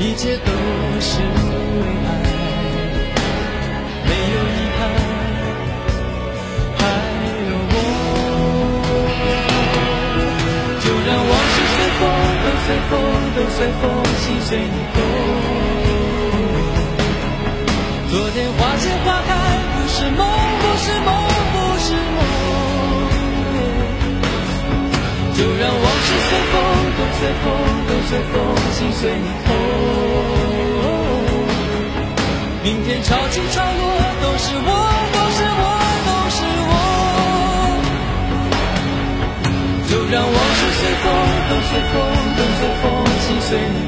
一切都是为爱，没有遗憾，还有我。就让往事随风，都随风，都随风，心随你动。昨天花谢花开，不是梦，不是梦，不是梦。就让往事随风，都随风，都随风，心随你痛。明天潮起潮落，都是我，都是我，都是我。就让往事随风，都随风，都随风，心随你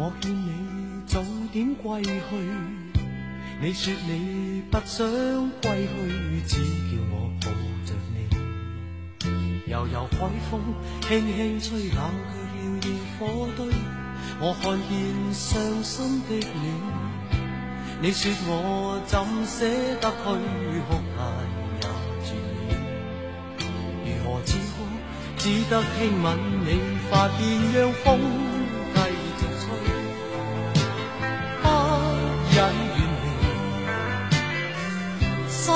我劝你早点归去，你说你不想归去，只叫我抱着你。悠悠海风轻轻吹，冷却了焰火堆。我看见伤心的你，你说我怎舍得去哭态也绝了？如何止哭？只得轻吻你发边，让风。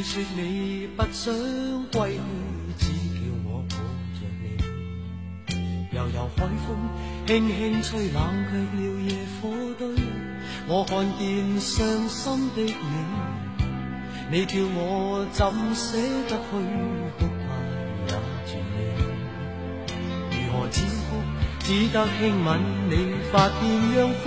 你说你不想归去，只叫我抱着你。悠悠海风轻轻吹，冷却了夜火堆。我看见伤心的你，你叫我怎舍得去？哭怕也绝美。如何止哭？只得轻吻你发边，让风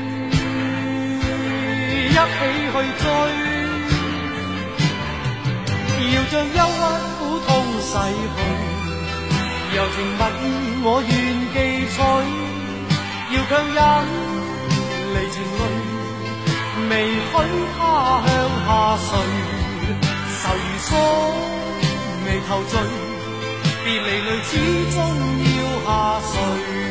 一起去追，要将忧郁苦痛洗去，柔情蜜意我愿记取，要强忍离情泪，未许他向下垂，愁如锁，眉头聚，别离泪始终要下垂。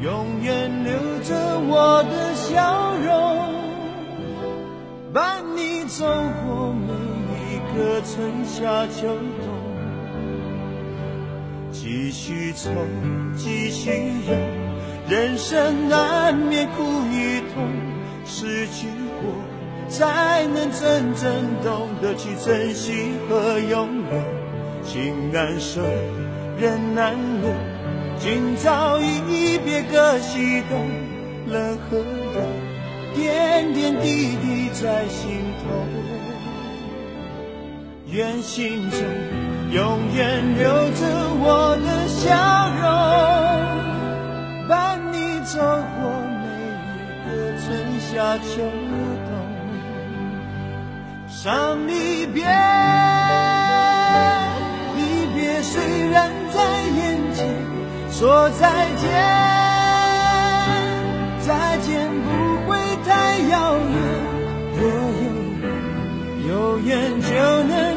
永远留着我的笑容，伴你走过每一。个春夏秋冬，继续愁，继续忧，人生难免苦与痛，失去过才能真正懂得去珍惜和拥有。情难舍，人难留，今朝一别各西东，冷和热，点点滴滴在心头。愿心中永远留着我的笑容，伴你走过每一个春夏秋冬。伤离别，说再见，再见不会太遥远。若有有缘，就能。